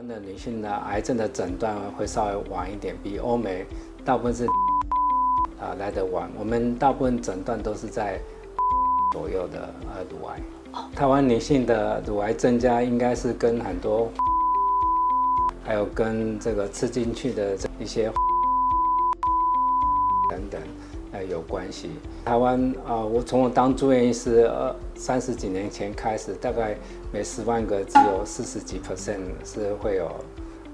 湾的女性呢，癌症的诊断会稍微晚一点，比欧美大部分是啊来得晚。我们大部分诊断都是在左右的呃乳癌。台湾女性的乳癌增加，应该是跟很多还有跟这个吃进去的一些 等等呃有关系。台湾啊，我从我当住院医师呃三十几年前开始，大概每十万个只有四十几 percent 是会有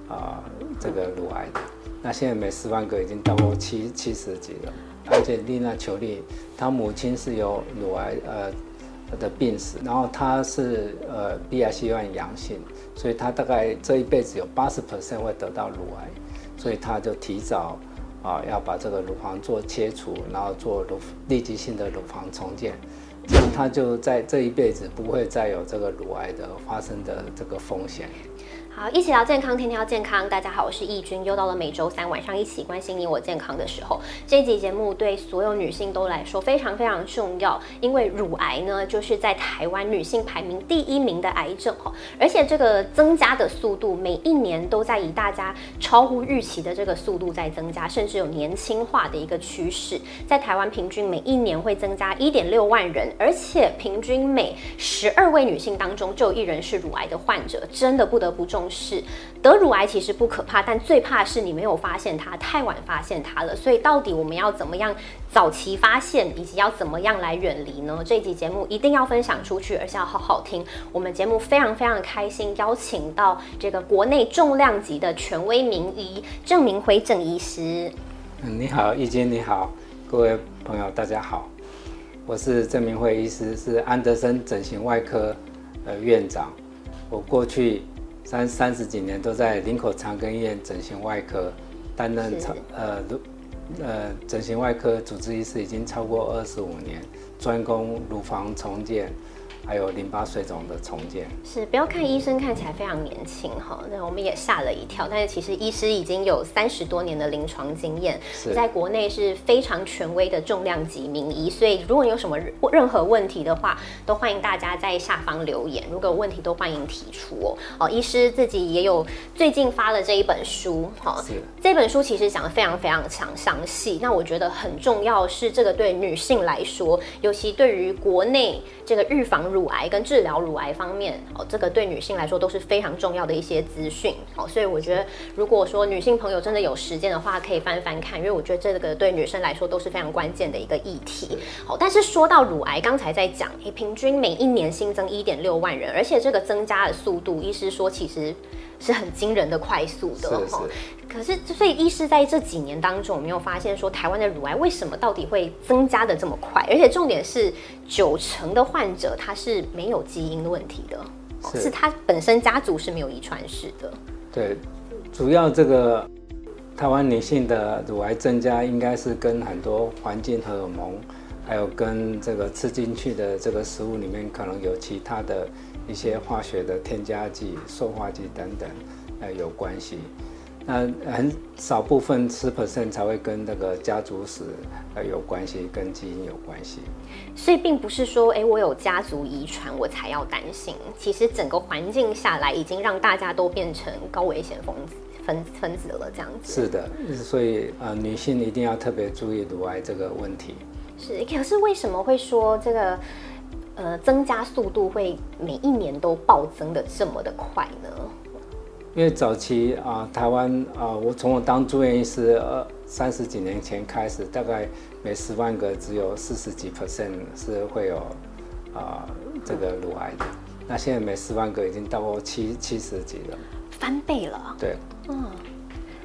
啊这个乳癌的。那现在每十万个已经到过七七十几了。而且丽娜·裘丽，她母亲是有乳癌呃。的病史，然后他是呃 BRCA 阳性，所以他大概这一辈子有八十 percent 会得到乳癌，所以他就提早啊要把这个乳房做切除，然后做乳立即性的乳房重建，这样他就在这一辈子不会再有这个乳癌的发生的这个风险。好，一起聊健康，天天要健康。大家好，我是易君，又到了每周三晚上一起关心你我健康的时候。这一集节目对所有女性都来说非常非常重要，因为乳癌呢，就是在台湾女性排名第一名的癌症哈，而且这个增加的速度每一年都在以大家超乎预期的这个速度在增加，甚至有年轻化的一个趋势。在台湾平均每一年会增加一点六万人，而且平均每十二位女性当中就有一人是乳癌的患者，真的不得不重。是得乳癌其实不可怕，但最怕是你没有发现它，太晚发现它了。所以到底我们要怎么样早期发现，以及要怎么样来远离呢？这一集节目一定要分享出去，而且要好好听。我们节目非常非常开心，邀请到这个国内重量级的权威名医郑明辉郑医师。嗯，你好，易经你好，各位朋友大家好，我是郑明辉医师，是安德森整形外科呃院长。我过去。三三十几年都在林口长庚医院整形外科担任长呃乳呃整形外科主治医师，已经超过二十五年，专攻乳房重建。还有淋巴水肿的重建是，不要看医生看起来非常年轻哈，那我们也吓了一跳。但是其实医师已经有三十多年的临床经验，在国内是非常权威的重量级名医。所以如果你有什么任何问题的话，都欢迎大家在下方留言。如果有问题都欢迎提出哦。哦，医师自己也有最近发了这一本书哈，这本书其实讲的非常非常详详细。那我觉得很重要是这个对女性来说，尤其对于国内这个预防。乳癌跟治疗乳癌方面，哦，这个对女性来说都是非常重要的一些资讯，哦，所以我觉得如果说女性朋友真的有时间的话，可以翻翻看，因为我觉得这个对女生来说都是非常关键的一个议题。好，但是说到乳癌，刚才在讲，诶，平均每一年新增一点六万人，而且这个增加的速度，医师说其实。是很惊人的快速的哈，可是所以医师在这几年当中，有没有发现说台湾的乳癌为什么到底会增加的这么快？而且重点是九成的患者他是没有基因的问题的，是他本身家族是没有遗传史的。对，主要这个台湾女性的乳癌增加，应该是跟很多环境荷尔蒙，还有跟这个吃进去的这个食物里面可能有其他的。一些化学的添加剂、塑化剂等等，呃，有关系。那很少部分十 percent 才会跟那个家族史呃有关系，跟基因有关系。所以并不是说，哎，我有家族遗传我才要担心。其实整个环境下来，已经让大家都变成高危险分子分分子了，这样子。是的，所以呃，女性一定要特别注意乳癌这个问题。是，可是为什么会说这个？呃，增加速度会每一年都暴增的这么的快呢？因为早期啊，台湾啊，我从我当住院医师呃三十几年前开始，大概每十万个只有四十几 percent 是会有啊这个乳癌的。那现在每十万个已经到过七七十几了，翻倍了。对，嗯，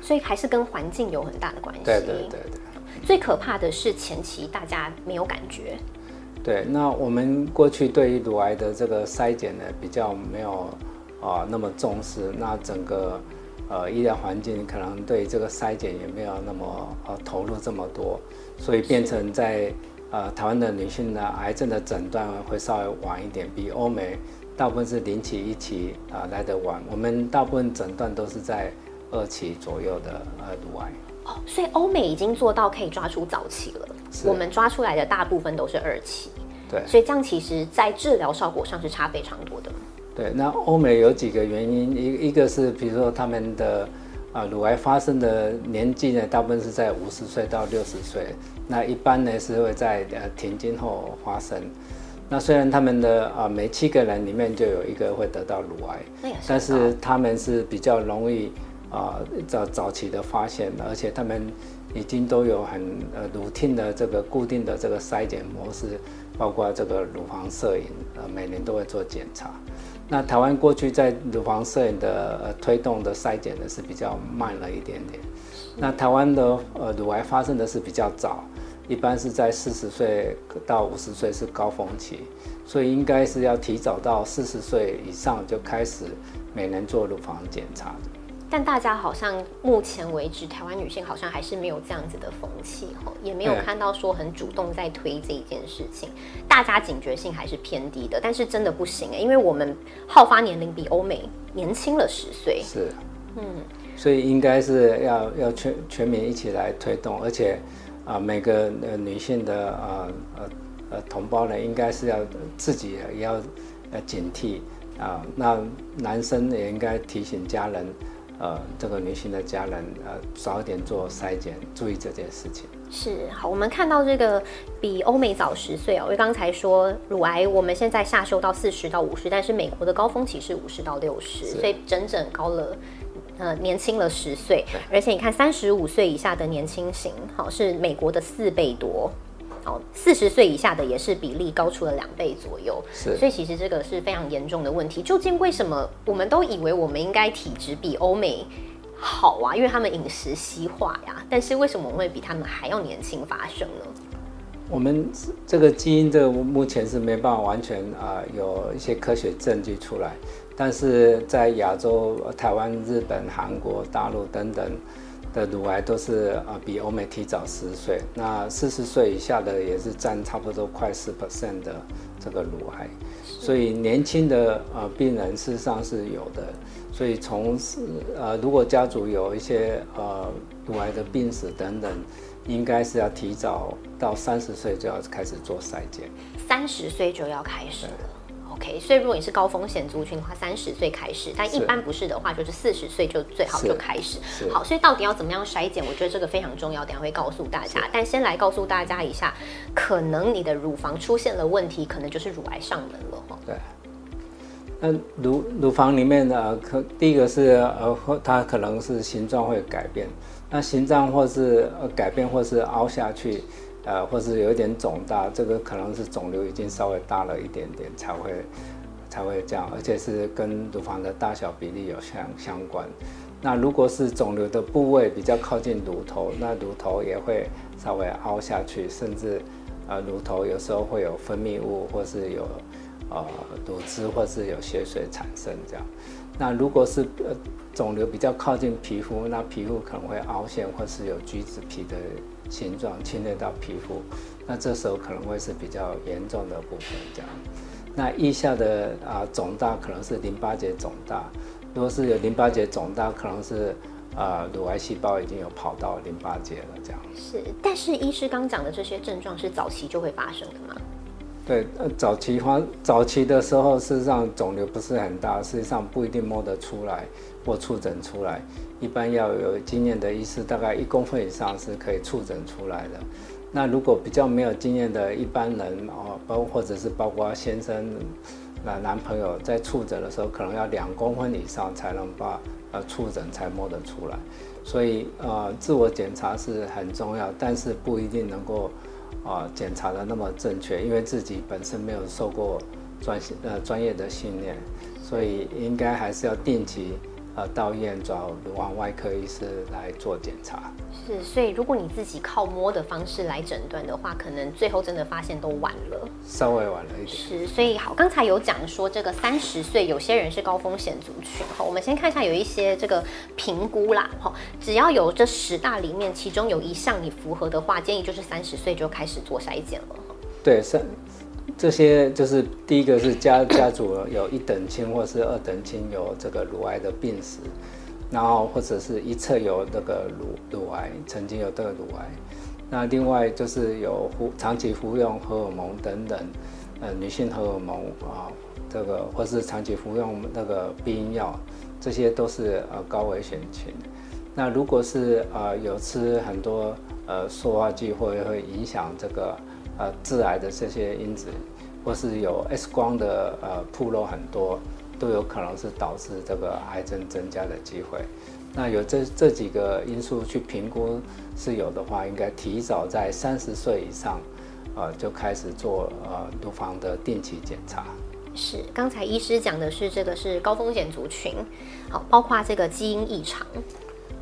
所以还是跟环境有很大的关系。对对对对。最可怕的是前期大家没有感觉。对，那我们过去对于乳癌的这个筛检呢，比较没有啊那么重视，那整个呃医疗环境可能对这个筛检也没有那么呃投入这么多，所以变成在呃台湾的女性呢，癌症的诊断会稍微晚一点，比欧美大部分是零期一期啊来得晚，我们大部分诊断都是在二期左右的呃乳癌。哦，所以欧美已经做到可以抓出早期了。我们抓出来的大部分都是二期。对。所以这样其实，在治疗效果上是差非常多的。对，那欧美有几个原因，一一个是比如说他们的啊乳癌发生的年纪呢，大部分是在五十岁到六十岁，那一般呢是会在呃停经后发生。那虽然他们的啊每七个人里面就有一个会得到乳癌，但是他们是比较容易啊早早期的发现，而且他们已经都有很呃笃定的这个固定的这个筛检模式，包括这个乳房摄影，呃每年都会做检查。那台湾过去在乳房摄影的呃推动的筛检呢是比较慢了一点点，那台湾的呃乳癌发生的是比较早。一般是在四十岁到五十岁是高峰期，所以应该是要提早到四十岁以上就开始每年做乳房检查。但大家好像目前为止，台湾女性好像还是没有这样子的风气吼，也没有看到说很主动在推这一件事情，大家警觉性还是偏低的。但是真的不行哎，因为我们好发年龄比欧美年轻了十岁。是，嗯，所以应该是要要全全民一起来推动，而且。啊，每个呃女性的啊呃呃同胞呢，应该是要自己也要呃警惕啊。那男生也应该提醒家人，呃，这个女性的家人呃早一点做筛检，注意这件事情。是好，我们看到这个比欧美早十岁哦，因为刚才说乳癌我们现在下修到四十到五十，但是美国的高峰期是五十到六十，所以整整高了。呃，年轻了十岁，而且你看，三十五岁以下的年轻型，好是美国的四倍多，好，四十岁以下的也是比例高出了两倍左右，是，所以其实这个是非常严重的问题。究竟为什么我们都以为我们应该体质比欧美好啊？因为他们饮食西化呀，但是为什么我们会比他们还要年轻发生呢？我们这个基因，这个目前是没办法完全啊，有一些科学证据出来。但是在亚洲，台湾、日本、韩国、大陆等等的乳癌都是啊比欧美提早十岁。那四十岁以下的也是占差不多快十 percent 的这个乳癌。所以年轻的呃病人事实上是有的。所以从呃如果家族有一些呃乳癌的病史等等，应该是要提早到三十岁就要开始做筛检。三十岁就要开始了。OK，所以如果你是高风险族群的话，三十岁开始；但一般不是的话，就是四十岁就最好就开始。好，所以到底要怎么样筛检？我觉得这个非常重要，等下会告诉大家。但先来告诉大家一下，可能你的乳房出现了问题，可能就是乳癌上门了哈。对。那乳乳房里面的，可第一个是呃，它可能是形状会改变。那形状或是呃改变，或是凹下去。呃，或是有一点肿大，这个可能是肿瘤已经稍微大了一点点，才会才会这样，而且是跟乳房的大小比例有相相关。那如果是肿瘤的部位比较靠近乳头，那乳头也会稍微凹下去，甚至呃乳头有时候会有分泌物，或是有呃乳汁，或是有血水产生这样。那如果是肿瘤比较靠近皮肤，那皮肤可能会凹陷，或是有橘子皮的。形状侵略到皮肤，那这时候可能会是比较严重的部分。这样，那腋下的啊肿大可能是淋巴结肿大，如果是有淋巴结肿大，可能是啊乳癌细胞已经有跑到淋巴结了。这样是，但是医师刚讲的这些症状是早期就会发生的吗？对，呃，早期发早期的时候，事实上肿瘤不是很大，事实上不一定摸得出来或触诊出来。一般要有经验的医师，大概一公分以上是可以触诊出来的。那如果比较没有经验的一般人哦，包或者是包括先生、那男朋友在触诊的时候，可能要两公分以上才能把呃触诊才摸得出来。所以呃，自我检查是很重要，但是不一定能够啊检查的那么正确，因为自己本身没有受过专呃专业的训练，所以应该还是要定期。呃，到医院找乳房外科医师来做检查。是，所以如果你自己靠摸的方式来诊断的话，可能最后真的发现都晚了，稍微晚了一点。是，所以好，刚才有讲说这个三十岁有些人是高风险族群。好，我们先看一下有一些这个评估啦。哈，只要有这十大里面其中有一项你符合的话，建议就是三十岁就开始做筛检了。对，三。这些就是第一个是家家族有一等亲或是二等亲有这个乳癌的病史，然后或者是一侧有那个乳乳癌，曾经有这个乳癌，那另外就是有服长期服用荷尔蒙等等，呃女性荷尔蒙啊，这个或是长期服用那个避孕药，这些都是呃高危险群。那如果是呃有吃很多呃塑化剂，会会影响这个呃致癌的这些因子，或是有 X 光的呃铺露很多，都有可能是导致这个癌症增加的机会。那有这这几个因素去评估是有的话，应该提早在三十岁以上，呃就开始做呃乳房的定期检查。是，刚才医师讲的是这个是高风险族群，好，包括这个基因异常。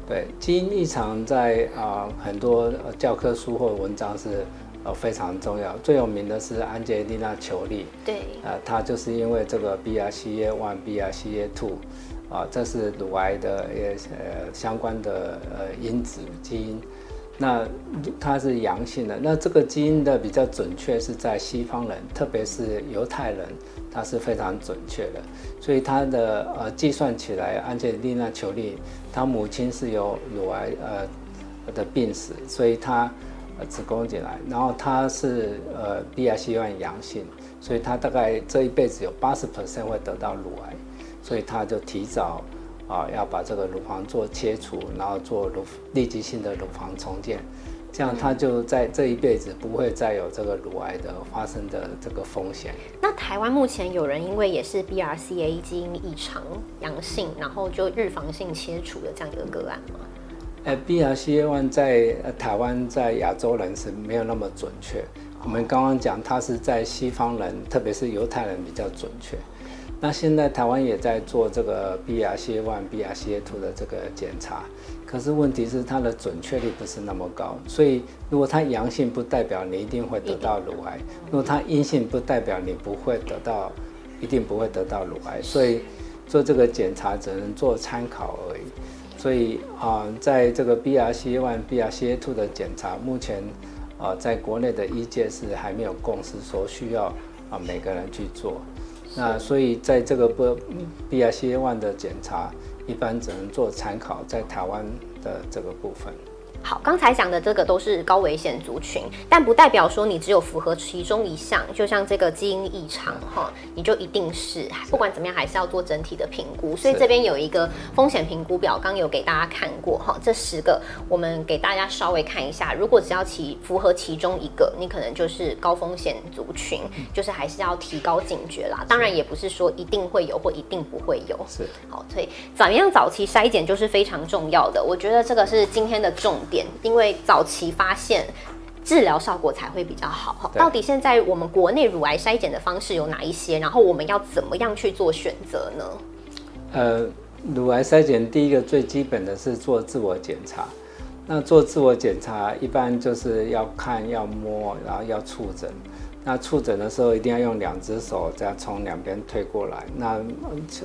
对，基因异常在啊很多教科书或文章是呃非常重要。最有名的是安吉丽娜·裘丽，对，呃，她就是因为这个 BRCA1、BRCA2，啊，这是乳癌的也呃相关的呃因子基因。那它是阳性的，那这个基因的比较准确是在西方人，特别是犹太人，它是非常准确的。所以它的呃计算起来，安吉丽娜·裘丽，她母亲是有乳癌呃的病史，所以她子宫颈癌，然后她是呃 BRCA1 阳性，所以她大概这一辈子有八十 percent 会得到乳癌，所以她就提早。啊，要把这个乳房做切除，然后做乳立即性的乳房重建，这样他就在这一辈子不会再有这个乳癌的发生的这个风险。那台湾目前有人因为也是 BRCA 基因异常阳性，然后就预防性切除的这样一个个案吗？呃，BRCA1 在台湾在亚洲人是没有那么准确。我们刚刚讲，它是在西方人，特别是犹太人比较准确。那现在台湾也在做这个 BRCA1、BRCA2 的这个检查，可是问题是它的准确率不是那么高，所以如果它阳性，不代表你一定会得到乳癌；如果它阴性，不代表你不会得到，一定不会得到乳癌。所以做这个检查只能做参考而已。所以啊，在这个 BRCA1、BRCA2 的检查，目前啊，在国内的医界是还没有共识说需要啊每个人去做。那所以在这个不 B R C A one 的检查，一般只能做参考，在台湾的这个部分。好，刚才讲的这个都是高危险族群，但不代表说你只有符合其中一项，就像这个基因异常哈，你就一定是。不管怎么样，还是要做整体的评估。所以这边有一个风险评估表，刚有给大家看过哈。这十个我们给大家稍微看一下，如果只要其符合其中一个，你可能就是高风险族群，就是还是要提高警觉啦。当然也不是说一定会有或一定不会有。是。好，所以怎么样早期筛检就是非常重要的。我觉得这个是今天的重。点，因为早期发现，治疗效果才会比较好。到底现在我们国内乳癌筛检的方式有哪一些？然后我们要怎么样去做选择呢？呃，乳癌筛检第一个最基本的是做自我检查。那做自我检查一般就是要看、要摸，然后要触诊。那触诊的时候一定要用两只手这样从两边推过来，那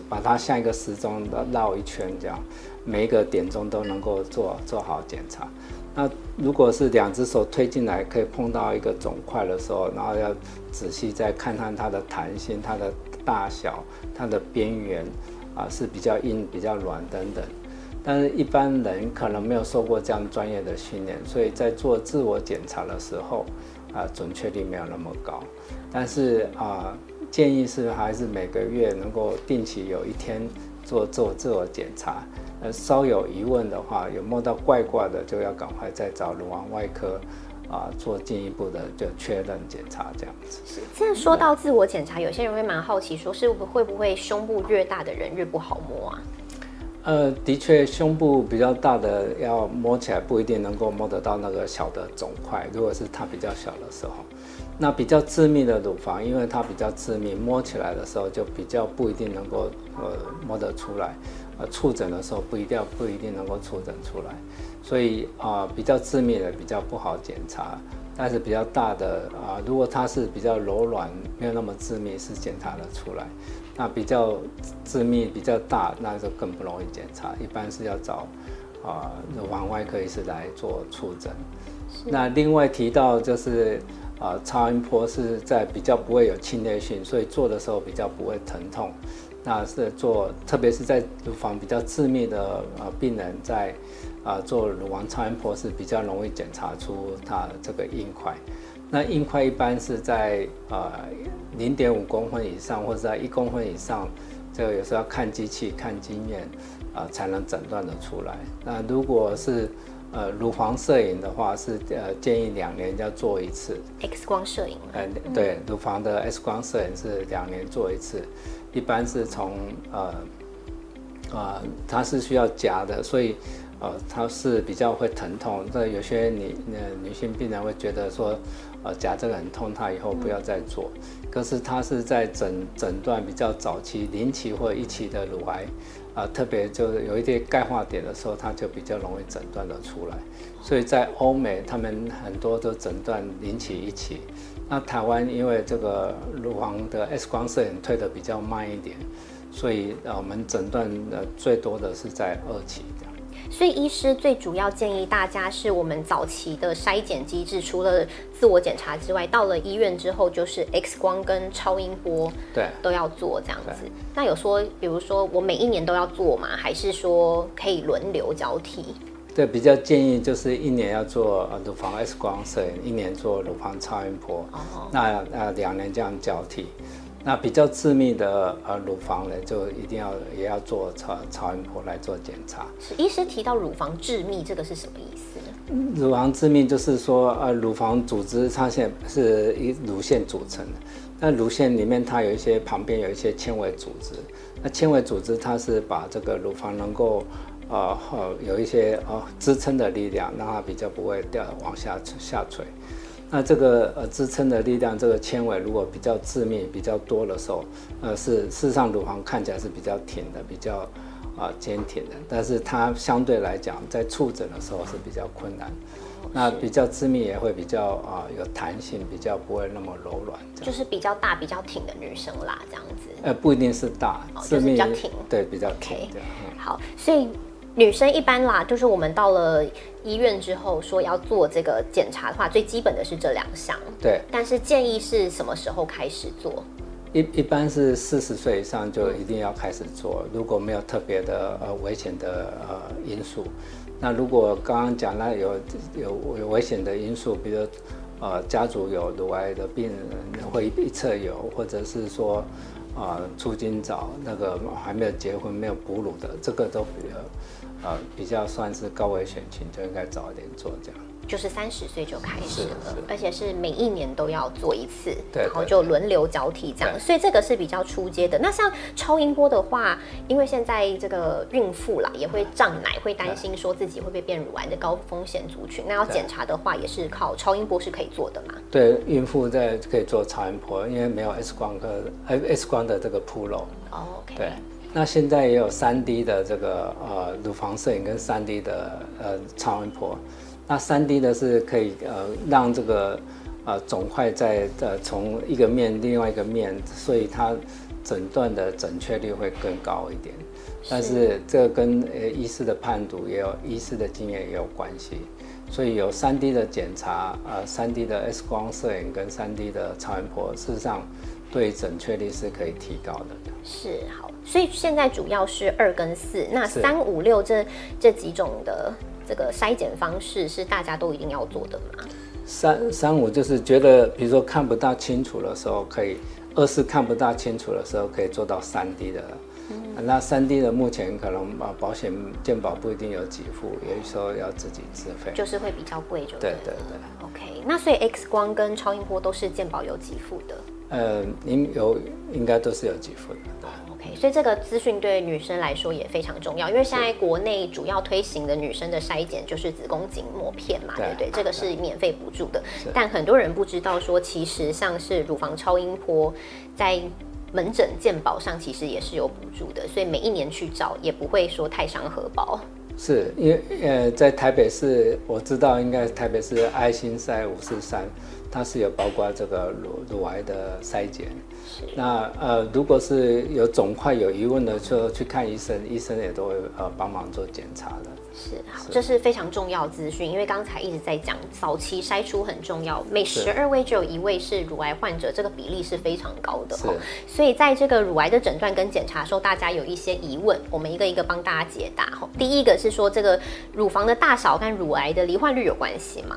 把它像一个时钟绕一圈这样。每一个点钟都能够做做好检查。那如果是两只手推进来，可以碰到一个肿块的时候，然后要仔细再看看它的弹性、它的大小、它的边缘啊是比较硬、比较软等等。但是一般人可能没有受过这样专业的训练，所以在做自我检查的时候啊，准确率没有那么高。但是啊，建议是还是每个月能够定期有一天做做自我检查。呃，稍有疑问的话，有摸到怪怪的，就要赶快再找乳房外科啊，做进一步的就确认检查这样子。现在说到自我检查，有些人会蛮好奇，说是不会不会胸部越大的人越不好摸啊？呃，的确，胸部比较大的要摸起来不一定能够摸得到那个小的肿块。如果是它比较小的时候，那比较致密的乳房，因为它比较致密，摸起来的时候就比较不一定能够呃摸得出来。呃，触诊的时候不一定不一定能够触诊出来，所以啊，比较致密的比较不好检查，但是比较大的啊，如果它是比较柔软，没有那么致密，是检查得出来。那比较致密比较大，那就更不容易检查，一般是要找啊乳房外科医师来做触诊。那另外提到就是啊，超音波是在比较不会有侵略性，所以做的时候比较不会疼痛。那是做，特别是在乳房比较致密的呃病人，在啊做乳房超音波是比较容易检查出它这个硬块。那硬块一般是在呃零点五公分以上，或者在一公分以上，这个有时候要看机器、看经验啊，才能诊断的出来。那如果是呃乳房摄影的话，是呃建议两年要做一次。X 光摄影，呃，对，乳房的 X 光摄影是两年做一次，一般是从呃呃它是需要夹的，所以呃它是比较会疼痛。那有些女呃女性病人会觉得说，呃夹这个很痛，她以后不要再做。可是它是在诊诊断比较早期零期或一期的乳癌。啊，特别就是有一些钙化点的时候，它就比较容易诊断的出来。所以在欧美，他们很多都诊断引起一起。那台湾因为这个乳房的 X 光摄影推的比较慢一点，所以呃我们诊断的最多的是在二期。所以医师最主要建议大家是我们早期的筛检机制，除了自我检查之外，到了医院之后就是 X 光跟超音波对，都要做这样子。那有说，比如说我每一年都要做吗？还是说可以轮流交替？对，比较建议就是一年要做呃乳房 X 光摄影，一年做乳房超音波，那呃两年这样交替。那比较致密的呃乳房呢，就一定要也要做超超音波来做检查。是医师提到乳房致密，这个是什么意思呢？乳房致密就是说，呃，乳房组织它现在是以乳腺组成的，那乳腺里面它有一些旁边有一些纤维组织，那纤维组织它是把这个乳房能够呃呃有一些呃支撑的力量，让它比较不会掉往下下垂。那这个呃支撑的力量，这个纤维如果比较致密、比较多的时候，呃是事实上乳房看起来是比较挺的，比较啊、坚挺的，但是它相对来讲在触诊的时候是比较困难。那比较致密也会比较啊、有弹性，比较不会那么柔软。就是比较大、比较挺的女生啦，这样子。呃不一定是大，哦就是比较挺对比较挺。嗯好，所以女生一般啦，就是我们到了医院之后说要做这个检查的话，最基本的是这两项。对，但是建议是什么时候开始做？一一般是四十岁以上就一定要开始做，如果没有特别的呃危险的呃因素，那如果刚刚讲那有有有危险的因素，比如呃家族有乳癌的病人会一侧有，或者是说啊、呃出经早那个还没有结婚没有哺乳的，这个都比较呃比较算是高危险群，就应该早一点做这样。就是三十岁就开始了，而且是每一年都要做一次，对然后就轮流交替这样，所以这个是比较出街的。那像超音波的话，因为现在这个孕妇啦也会胀奶，会担心说自己会不会变乳癌的高风险族群，那要检查的话也是靠超音波是可以做的嘛？对，孕妇在可以做超音波，因为没有 X 光科呃 X 光的这个铺路。哦，OK，对，那现在也有三 D 的这个呃乳房摄影跟三 D 的呃超音波。那三 D 的是可以呃让这个呃肿块在呃从一个面另外一个面，所以它诊断的准确率会更高一点。但是这个跟呃医师的判读也有医师的经验也有关系，所以有三 D 的检查，呃三 D 的 X 光摄影跟三 D 的超音波，事实上对准确率是可以提高的。是好，所以现在主要是二跟四，那是三五六这这几种的这个筛检方式是大家都一定要做的吗？三三五就是觉得，比如说看不大清楚的时候，可以二是看不大清楚的时候，可以做到三 D 的。嗯那三 D 的目前可能啊，保险健保不一定有给付，有时候要自己自费。就是会比较贵就对对对。OK，那所以 X 光跟超音波都是健保有给付的。呃，您有应该都是有给付的。对 OK，所以这个资讯对女生来说也非常重要，因为现在国内主要推行的女生的筛检就是子宫颈膜片嘛，对对不对？这个是免费补助的，但很多人不知道说，其实像是乳房超音波在门诊健保上其实也是有补助的，所以每一年去找也不会说太伤荷包。是因为呃，在台北市我知道应该台北市爱心赛五四三，它是有包括这个乳乳癌的筛检。那呃，如果是有肿块有疑问的，就去看医生，医生也都会呃帮忙做检查的。是好，这是非常重要资讯，因为刚才一直在讲早期筛出很重要，每十二位就有一位是乳癌患者，这个比例是非常高的是哦。所以在这个乳癌的诊断跟检查的时候，大家有一些疑问，我们一个一个帮大家解答哈。第一个是说这个乳房的大小跟乳癌的罹患率有关系吗？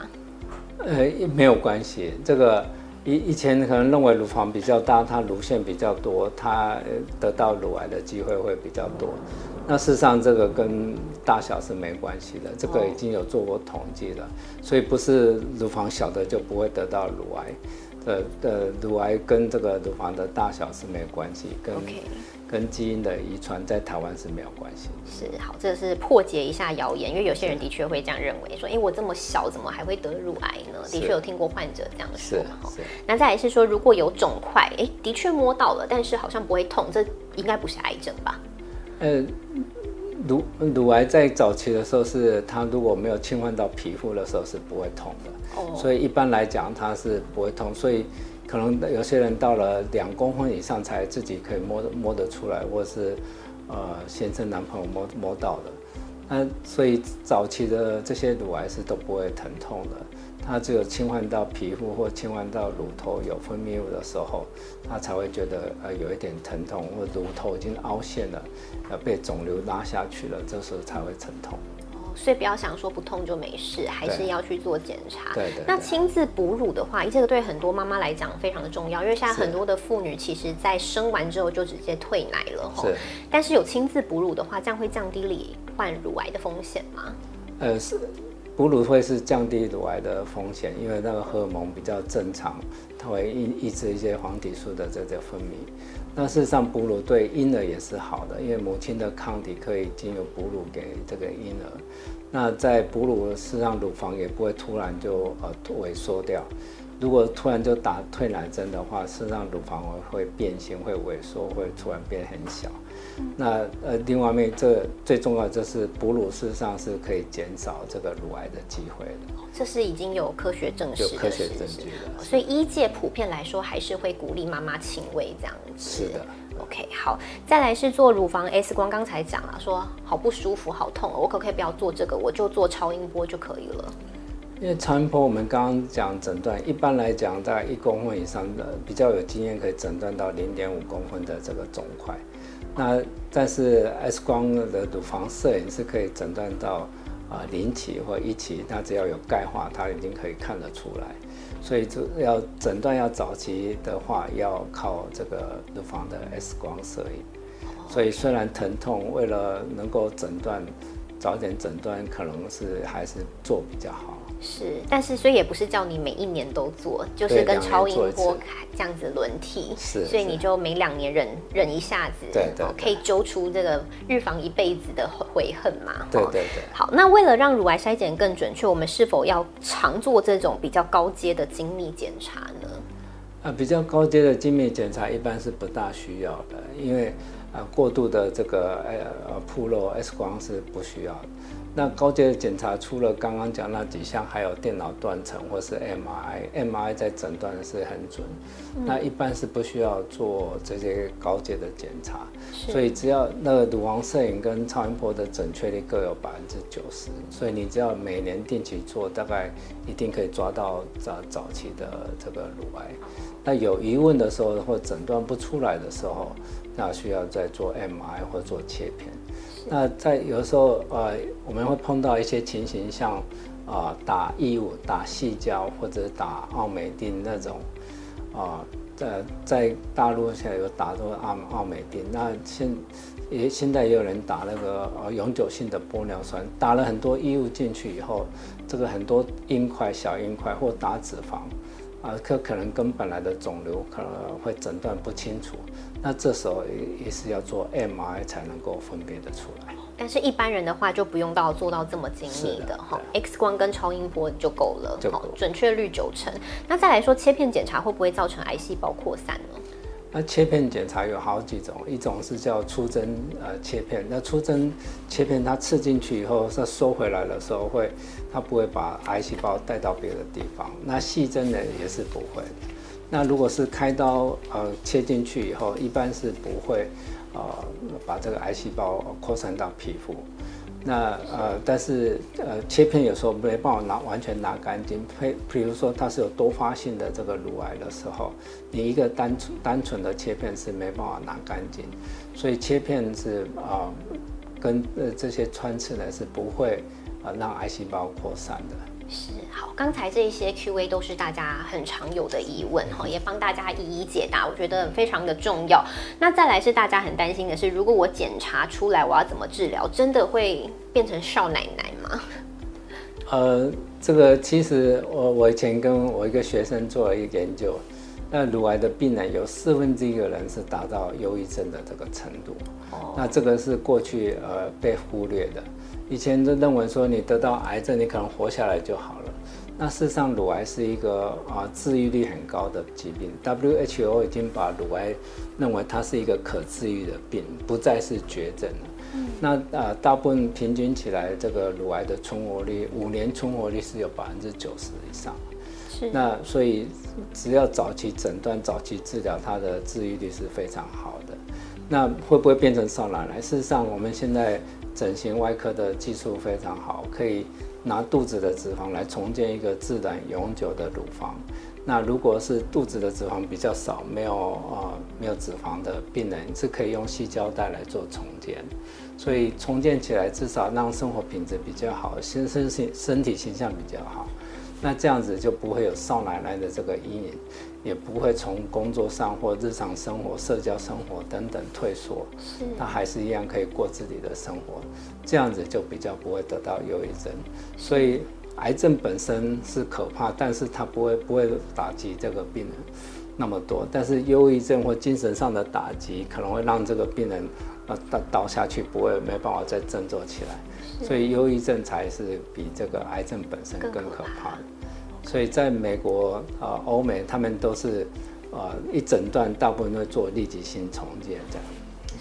呃，没有关系，这个以以前可能认为乳房比较大，它乳腺比较多，它得到乳癌的机会会比较多。那事实上这个跟大小是没关系的，这个已经有做过统计了，所以不是乳房小的就不会得到乳癌。呃呃，乳癌跟这个乳房的大小是没关系，跟跟基因的遗传在台湾是没有关系。是好，这是破解一下谣言，因为有些人的确会这样认为，说，哎，我这么小，怎么还会得乳癌呢？的确有听过患者这样说。是。那再来是说，如果有肿块，哎，的确摸到了，但是好像不会痛，这应该不是癌症吧？呃。乳乳癌在早期的时候，是它如果没有侵犯到皮肤的时候是不会痛的，哦，所以一般来讲它是不会痛，所以可能有些人到了两公分以上才自己可以摸摸得出来，或是呃先生男朋友摸摸到的，那所以早期的这些乳癌是都不会疼痛的。它只有侵犯到皮肤或侵犯到乳头有分泌物的时候，它才会觉得呃有一点疼痛，或乳头已经凹陷了，呃被肿瘤拉下去了，这时候才会疼痛。哦，所以不要想说不痛就没事，还是要去做检查。对对。那亲自哺乳的话，这个对很多妈妈来讲非常的重要，因为现在很多的妇女其实在生完之后就直接退奶了哈。是。但是有亲自哺乳的话，这样会降低罹患乳癌的风险吗？呃是。哺乳会是降低乳癌的风险，因为那个荷尔蒙比较正常，它会抑抑制一些黄体素的这个分泌。那事实上，哺乳对婴儿也是好的，因为母亲的抗体可以经由哺乳给这个婴儿。那在哺乳事实上，乳房也不会突然就呃萎缩掉。如果突然就打退奶针的话，事实上乳房会变形、会萎缩、会突然变很小。那呃，另外面这最重要就是哺乳，事实上是可以减少这个乳癌的机会的。这是已经有科学证实的，有科学证据的。所以医界普遍来说，还是会鼓励妈妈亲喂这样子。是的。OK，好，再来是做乳房 X 光，刚才讲了，说好不舒服、好痛，我可不可以不要做这个，我就做超音波就可以了？因为超音波我们刚刚讲诊断，一般来讲在一公分以上的比较有经验，可以诊断到零点五公分的这个肿块。那但是 X 光的乳房摄影是可以诊断到啊零期或一期，那只要有钙化，它已经可以看得出来。所以就要诊断要早期的话，要靠这个乳房的 X 光摄影。所以虽然疼痛，为了能够诊断早点诊断，可能是还是做比较好。是，但是所以也不是叫你每一年都做，就是跟超音波这样子轮替。是，所以你就每两年忍忍一下子，对对，可以揪出这个预防一辈子的悔恨嘛。对对对。好，那为了让乳癌筛检更准确，我们是否要常做这种比较高阶的精密检查呢？啊，比较高阶的精密检查一般是不大需要的，因为啊过度的这个呃呃铺露 X 光是不需要的。那高阶的检查除了刚刚讲那几项，还有电脑断层或是 MRI，MRI 在诊断是很准。那一般是不需要做这些高阶的检查，所以只要那个乳房摄影跟超音波的准确率各有百分之九十，所以你只要每年定期做，大概一定可以抓到早早期的这个乳癌。那有疑问的时候或诊断不出来的时候，那需要再做 MRI 或做切片。那在有的时候，呃，我们会碰到一些情形，像啊打异物、打细胶或者打奥美定那种，啊，在在大陆现在有打这个奥奥美定。那现也现在也有人打那个呃永久性的玻尿酸，打了很多异物进去以后，这个很多硬块、小硬块或打脂肪。啊，可可能跟本来的肿瘤可能会诊断不清楚，那这时候也也是要做 MRI 才能够分别的出来。但是，一般人的话就不用到做到这么精密的哈，X 光跟超音波就够了，准确率九成。那再来说，切片检查会不会造成癌细胞扩散呢？那切片检查有好几种，一种是叫出针呃切片。那出针切片，它刺进去以后，它收回来的时候会，它不会把癌细胞带到别的地方。那细针呢也是不会。那如果是开刀呃切进去以后，一般是不会呃把这个癌细胞扩散到皮肤。那呃，但是呃，切片有时候没办法拿完全拿干净。譬比如说它是有多发性的这个乳癌的时候，你一个单纯单纯的切片是没办法拿干净，所以切片是啊，跟呃这些穿刺呢是不会啊让癌细胞扩散的。是好，刚才这些 Q&A 都是大家很常有的疑问哈，也帮大家一一解答，我觉得非常的重要。那再来是大家很担心的是，如果我检查出来，我要怎么治疗？真的会变成少奶奶吗？呃，这个其实我我以前跟我一个学生做了一个研究，那乳癌的病人有四分之一的人是达到忧郁症的这个程度，哦，那这个是过去呃被忽略的。以前都认为说你得到癌症，你可能活下来就好了。那事实上，乳癌是一个啊治愈率很高的疾病。WHO 已经把乳癌认为它是一个可治愈的病，不再是绝症了。嗯。那啊，大部分平均起来，这个乳癌的存活率，五年存活率是有百分之九十以上。是。那所以，只要早期诊断、早期治疗，它的治愈率是非常好的。那会不会变成少奶奶？事实上，我们现在。整形外科的技术非常好，可以拿肚子的脂肪来重建一个自然永久的乳房。那如果是肚子的脂肪比较少，没有呃没有脂肪的病人，是可以用细胶带来做重建。所以重建起来至少让生活品质比较好，身身身身体形象比较好。那这样子就不会有少奶奶的这个阴影。也不会从工作上或日常生活、社交生活等等退缩，是，他还是一样可以过自己的生活，这样子就比较不会得到忧郁症。所以癌症本身是可怕，但是它不会不会打击这个病人那么多。但是忧郁症或精神上的打击可能会让这个病人呃倒倒下去，不会没办法再振作起来。所以忧郁症才是比这个癌症本身更可怕的。所以在美国啊、欧美，他们都是，呃，一整段大部分都做立即性重建这样。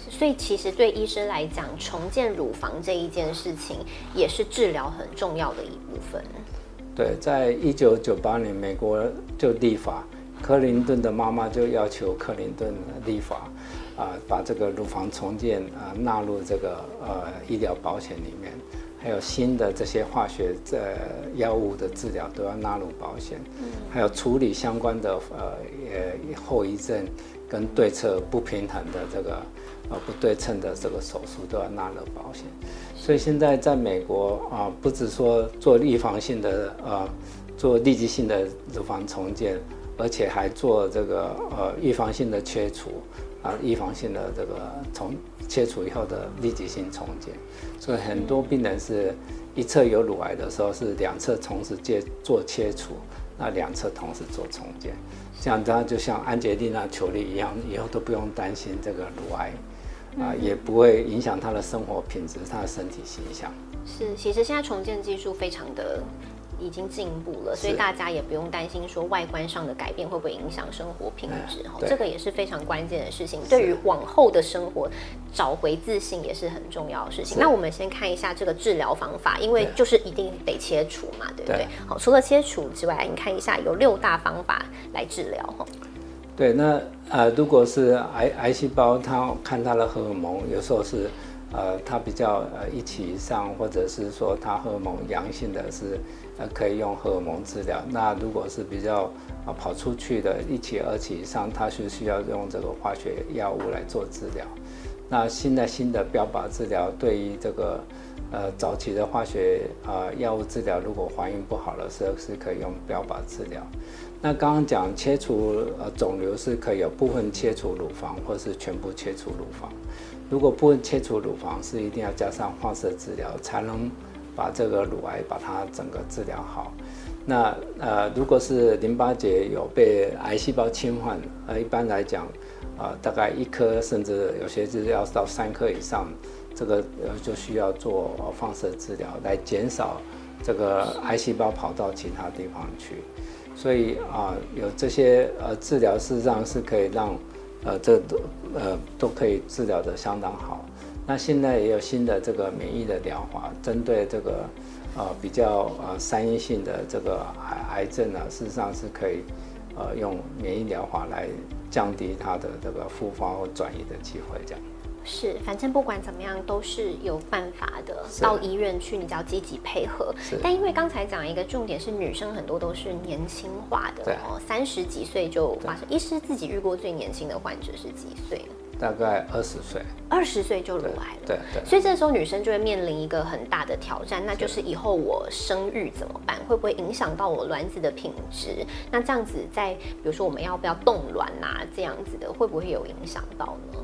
所以其实对医生来讲，重建乳房这一件事情，也是治疗很重要的一部分。对，在一九九八年，美国就立法，克林顿的妈妈就要求克林顿立法，啊，把这个乳房重建啊纳入这个呃医疗保险里面。还有新的这些化学呃药物的治疗都要纳入保险，还有处理相关的呃呃后遗症跟对策不平衡的这个呃不对称的这个手术都要纳入保险。所以现在在美国啊，不止说做预防性的呃做立即性的乳房重建，而且还做这个呃预防性的切除啊预防性的这个重。切除以后的立即性重建，所以很多病人是一侧有乳癌的时候是两侧同时接做切除，那两侧同时做重建，这样他就像安杰丽娜·裘丽一样，以后都不用担心这个乳癌，啊，也不会影响他的生活品质、他的身体形象。是，其实现在重建技术非常的。已经进步了，所以大家也不用担心说外观上的改变会不会影响生活品质哈，这个也是非常关键的事情。对于往后的生活找回自信也是很重要的事情。那我们先看一下这个治疗方法，因为就是一定得切除嘛，对不对？好，除了切除之外，你看一下有六大方法来治疗哈。对，那呃，如果是癌癌细胞，它看它的荷尔蒙，有时候是呃，它比较呃一起上，或者是说它荷尔蒙阳性的是。呃，可以用荷尔蒙治疗。那如果是比较啊跑出去的一期、二期以上，它是需要用这个化学药物来做治疗。那现在新的标靶治疗对于这个呃早期的化学啊药物治疗，如果反应不好的时候，是可以用标靶治疗。那刚刚讲切除呃肿瘤是可以有部分切除乳房，或是全部切除乳房。如果部分切除乳房，是一定要加上放射治疗才能。把这个乳癌把它整个治疗好，那呃，如果是淋巴结有被癌细胞侵犯，呃，一般来讲，啊，大概一颗甚至有些是要到三颗以上，这个呃就需要做放射治疗来减少这个癌细胞跑到其他地方去。所以啊，有这些呃治疗，事实上是可以让呃这都呃都可以治疗的相当好。那现在也有新的这个免疫的疗法，针对这个呃比较呃三阴性的这个癌癌症呢，事实上是可以呃用免疫疗法来降低它的这个复发或转移的机会。这样是，反正不管怎么样都是有办法的。到医院去，你只要积极配合。但因为刚才讲一个重点是，女生很多都是年轻化的哦，三十几岁就发生。医师自己遇过最年轻的患者是几岁？大概二十岁，二十岁就乳癌了。对对。所以这时候女生就会面临一个很大的挑战，那就是以后我生育怎么办？会不会影响到我卵子的品质？那这样子在比如说我们要不要冻卵啊？这样子的会不会有影响到呢？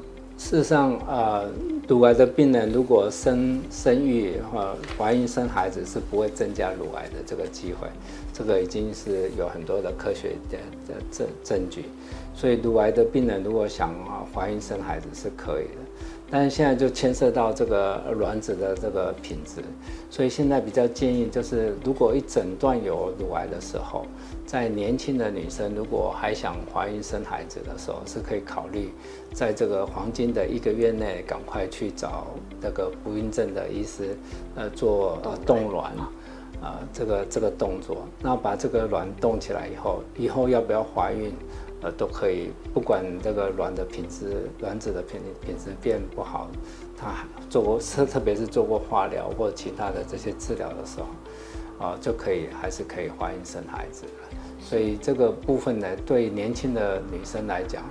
事实上，呃，乳癌的病人如果生生育或怀孕生孩子，是不会增加乳癌的这个机会。这个已经是有很多的科学的的证证据。所以，乳癌的病人如果想啊怀孕生孩子是可以的，但是现在就牵涉到这个卵子的这个品质。所以现在比较建议就是，如果一诊断有乳癌的时候，在年轻的女生如果还想怀孕生孩子的时候，是可以考虑在这个黄金的一个月内赶快去找那个不孕症的医师，呃，做冻卵，啊，这个这个动作，那把这个卵冻起来以后，以后要不要怀孕，呃，都可以，不管这个卵的品质，卵子的品品质变不好，他做过特特别是做过化疗或其他的这些治疗的时候。啊，就可以还是可以怀孕生孩子所以这个部分呢，对年轻的女生来讲，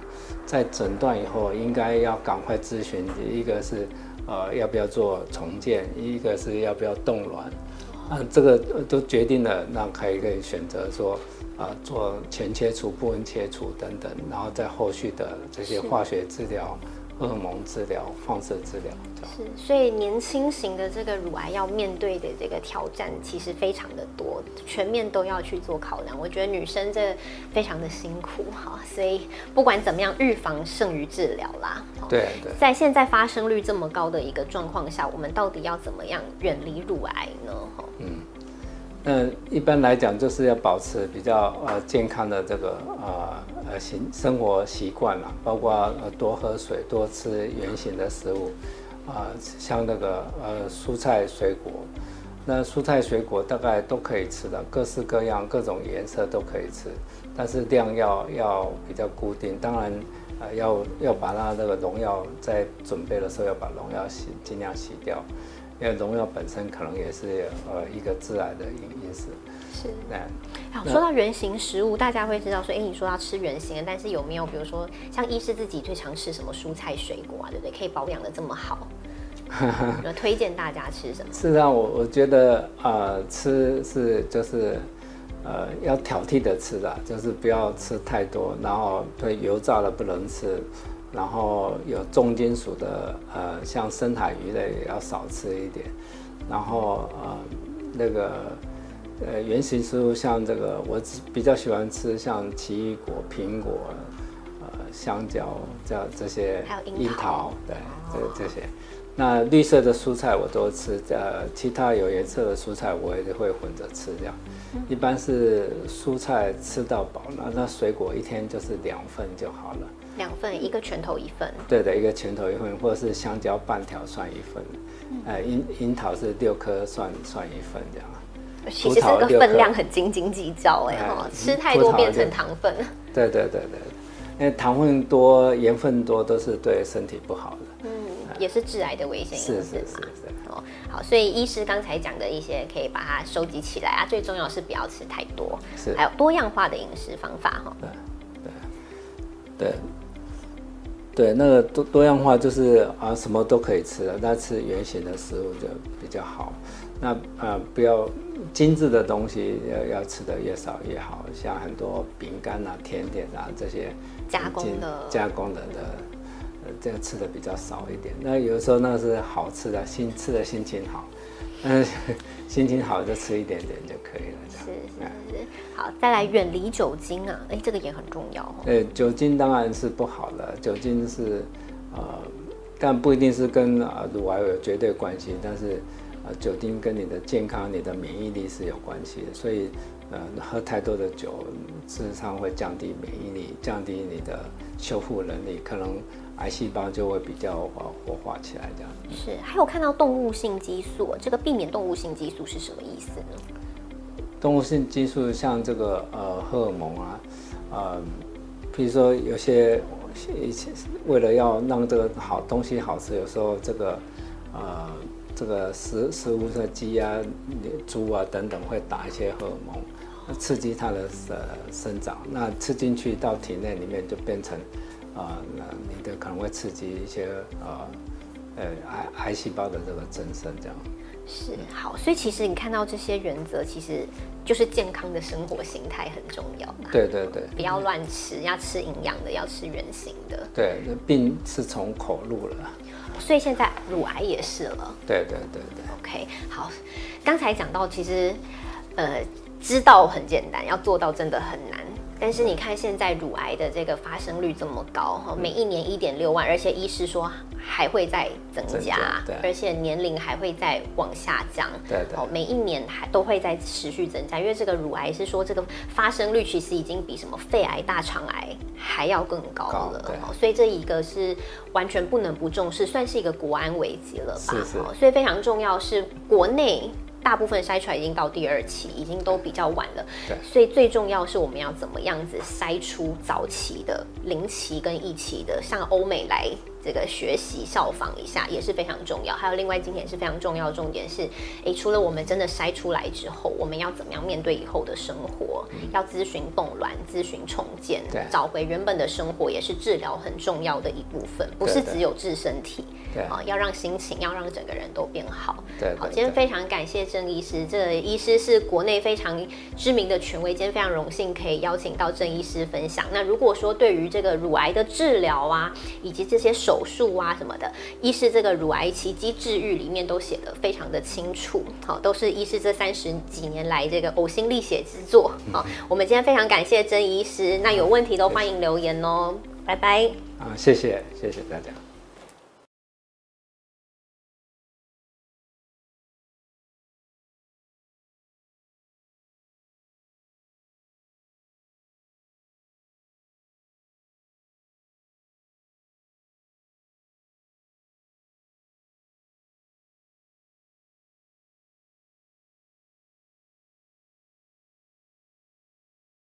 在诊断以后，应该要赶快咨询，一个是呃要不要做重建，一个是要不要冻卵，啊，这个都决定了，那可以可以选择说啊做前切除、部分切除等等，然后在后续的这些化学治疗。荷尔蒙治疗、放射治疗，是，所以年轻型的这个乳癌要面对的这个挑战其实非常的多，全面都要去做考量。我觉得女生这非常的辛苦哈，所以不管怎么样，预防胜于治疗啦。对对，在现在发生率这么高的一个状况下，我们到底要怎么样远离乳癌呢？哈，嗯。那一般来讲，就是要保持比较呃健康的这个呃呃行生活习惯啦，包括呃多喝水，多吃圆形的食物，啊，像那个呃蔬菜水果，那蔬菜水果大概都可以吃的，各式各样、各种颜色都可以吃，但是量要要比较固定，当然呃要要把它那个农药在准备的时候要把农药洗尽量洗掉。因为农药本身可能也是呃一个致癌的因因素。是。那好，说到原型食物，大家会知道说，哎，你说要吃原型，但是有没有比如说像医师自己最常吃什么蔬菜水果啊，对不对？可以保养的这么好，推荐大家吃什么？事实上，我我觉得呃吃是就是呃要挑剔的吃的，就是不要吃太多，然后对油炸的不能吃。然后有重金属的，呃，像深海鱼类要少吃一点。然后呃，那个呃，原型食物像这个，我比较喜欢吃像奇异果、苹果、呃，香蕉这样这些，还有樱桃，对，这这些。那绿色的蔬菜我都吃，呃，其他有颜色的蔬菜我也会混着吃，这样。一般是蔬菜吃到饱，那那水果一天就是两份就好了。两份，一个拳头一份。对的，一个拳头一份，或者是香蕉半条算一份，呃，樱樱桃是六颗算算一份这样。其实这个分量很斤斤计较哎哈，吃太多变成糖分。对对对对，因为糖分多、盐分多都是对身体不好的。嗯，也是致癌的危险因素嘛。哦，好，所以医师刚才讲的一些可以把它收集起来啊，最重要是不要吃太多，是还有多样化的饮食方法哈。对对对。那个多多样化就是啊，什么都可以吃的，那吃圆形的食物就比较好。那啊，不要精致的东西要要吃的越少越好，像很多饼干啊、甜点啊这些加工的加工的的，呃，这样吃的比较少一点。那有时候那是好吃的，心吃的心情好。嗯，心情好就吃一点点就可以了。是是是，好，再来远离酒精啊，哎，这个也很重要哦。呃，酒精当然是不好的，酒精是呃，但不一定是跟啊乳癌有绝对关系，但是呃，酒精跟你的健康、你的免疫力是有关系的，所以呃，喝太多的酒，事实上会降低免疫力，降低你的修复能力，可能。癌细胞就会比较呃活化起来，这样是。还有看到动物性激素，这个避免动物性激素是什么意思呢？动物性激素像这个呃荷尔蒙啊，呃，比如说有些为了要让这个好东西好吃，有时候这个呃这个食食物的鸡啊、猪啊等等会打一些荷尔蒙，刺激它的呃生长，那吃进去到体内里面就变成。啊，那你的可能会刺激一些呃呃癌癌细胞的这个增生，这样。是好，所以其实你看到这些原则，其实就是健康的生活形态很重要。对对对，不要乱吃，要吃营养的，要吃原形的。对，病是从口入了。所以现在乳癌也是了。对对对对。OK，好，刚才讲到，其实呃，知道很简单，要做到真的很难。但是你看现在乳癌的这个发生率这么高哈，每一年一点六万，而且医师说还会再增加，而且年龄还会再往下降，对对，每一年还都会在持续增加，因为这个乳癌是说这个发生率其实已经比什么肺癌、大肠癌还要更高了，所以这一个是完全不能不重视，算是一个国安危机了吧？是是，所以非常重要是国内。大部分筛出来已经到第二期，已经都比较晚了。对，所以最重要是我们要怎么样子筛出早期的、零期跟一期的，像欧美来。这个学习效仿一下也是非常重要。还有另外今天是非常重要的重点是，诶，除了我们真的筛出来之后，我们要怎么样面对以后的生活？要咨询动乱，咨询重建，找回原本的生活，也是治疗很重要的一部分。不是只有治身体，对啊，要让心情，要让整个人都变好。对，好，今天非常感谢郑医师，这医师是国内非常知名的权威，今天非常荣幸可以邀请到郑医师分享。那如果说对于这个乳癌的治疗啊，以及这些手手术啊什么的，医师这个乳癌奇迹治愈里面都写的非常的清楚，好，都是医师这三十几年来这个呕心沥血之作。好，我们今天非常感谢曾医师，那有问题都欢迎留言哦，拜拜。啊，谢谢，谢谢大家。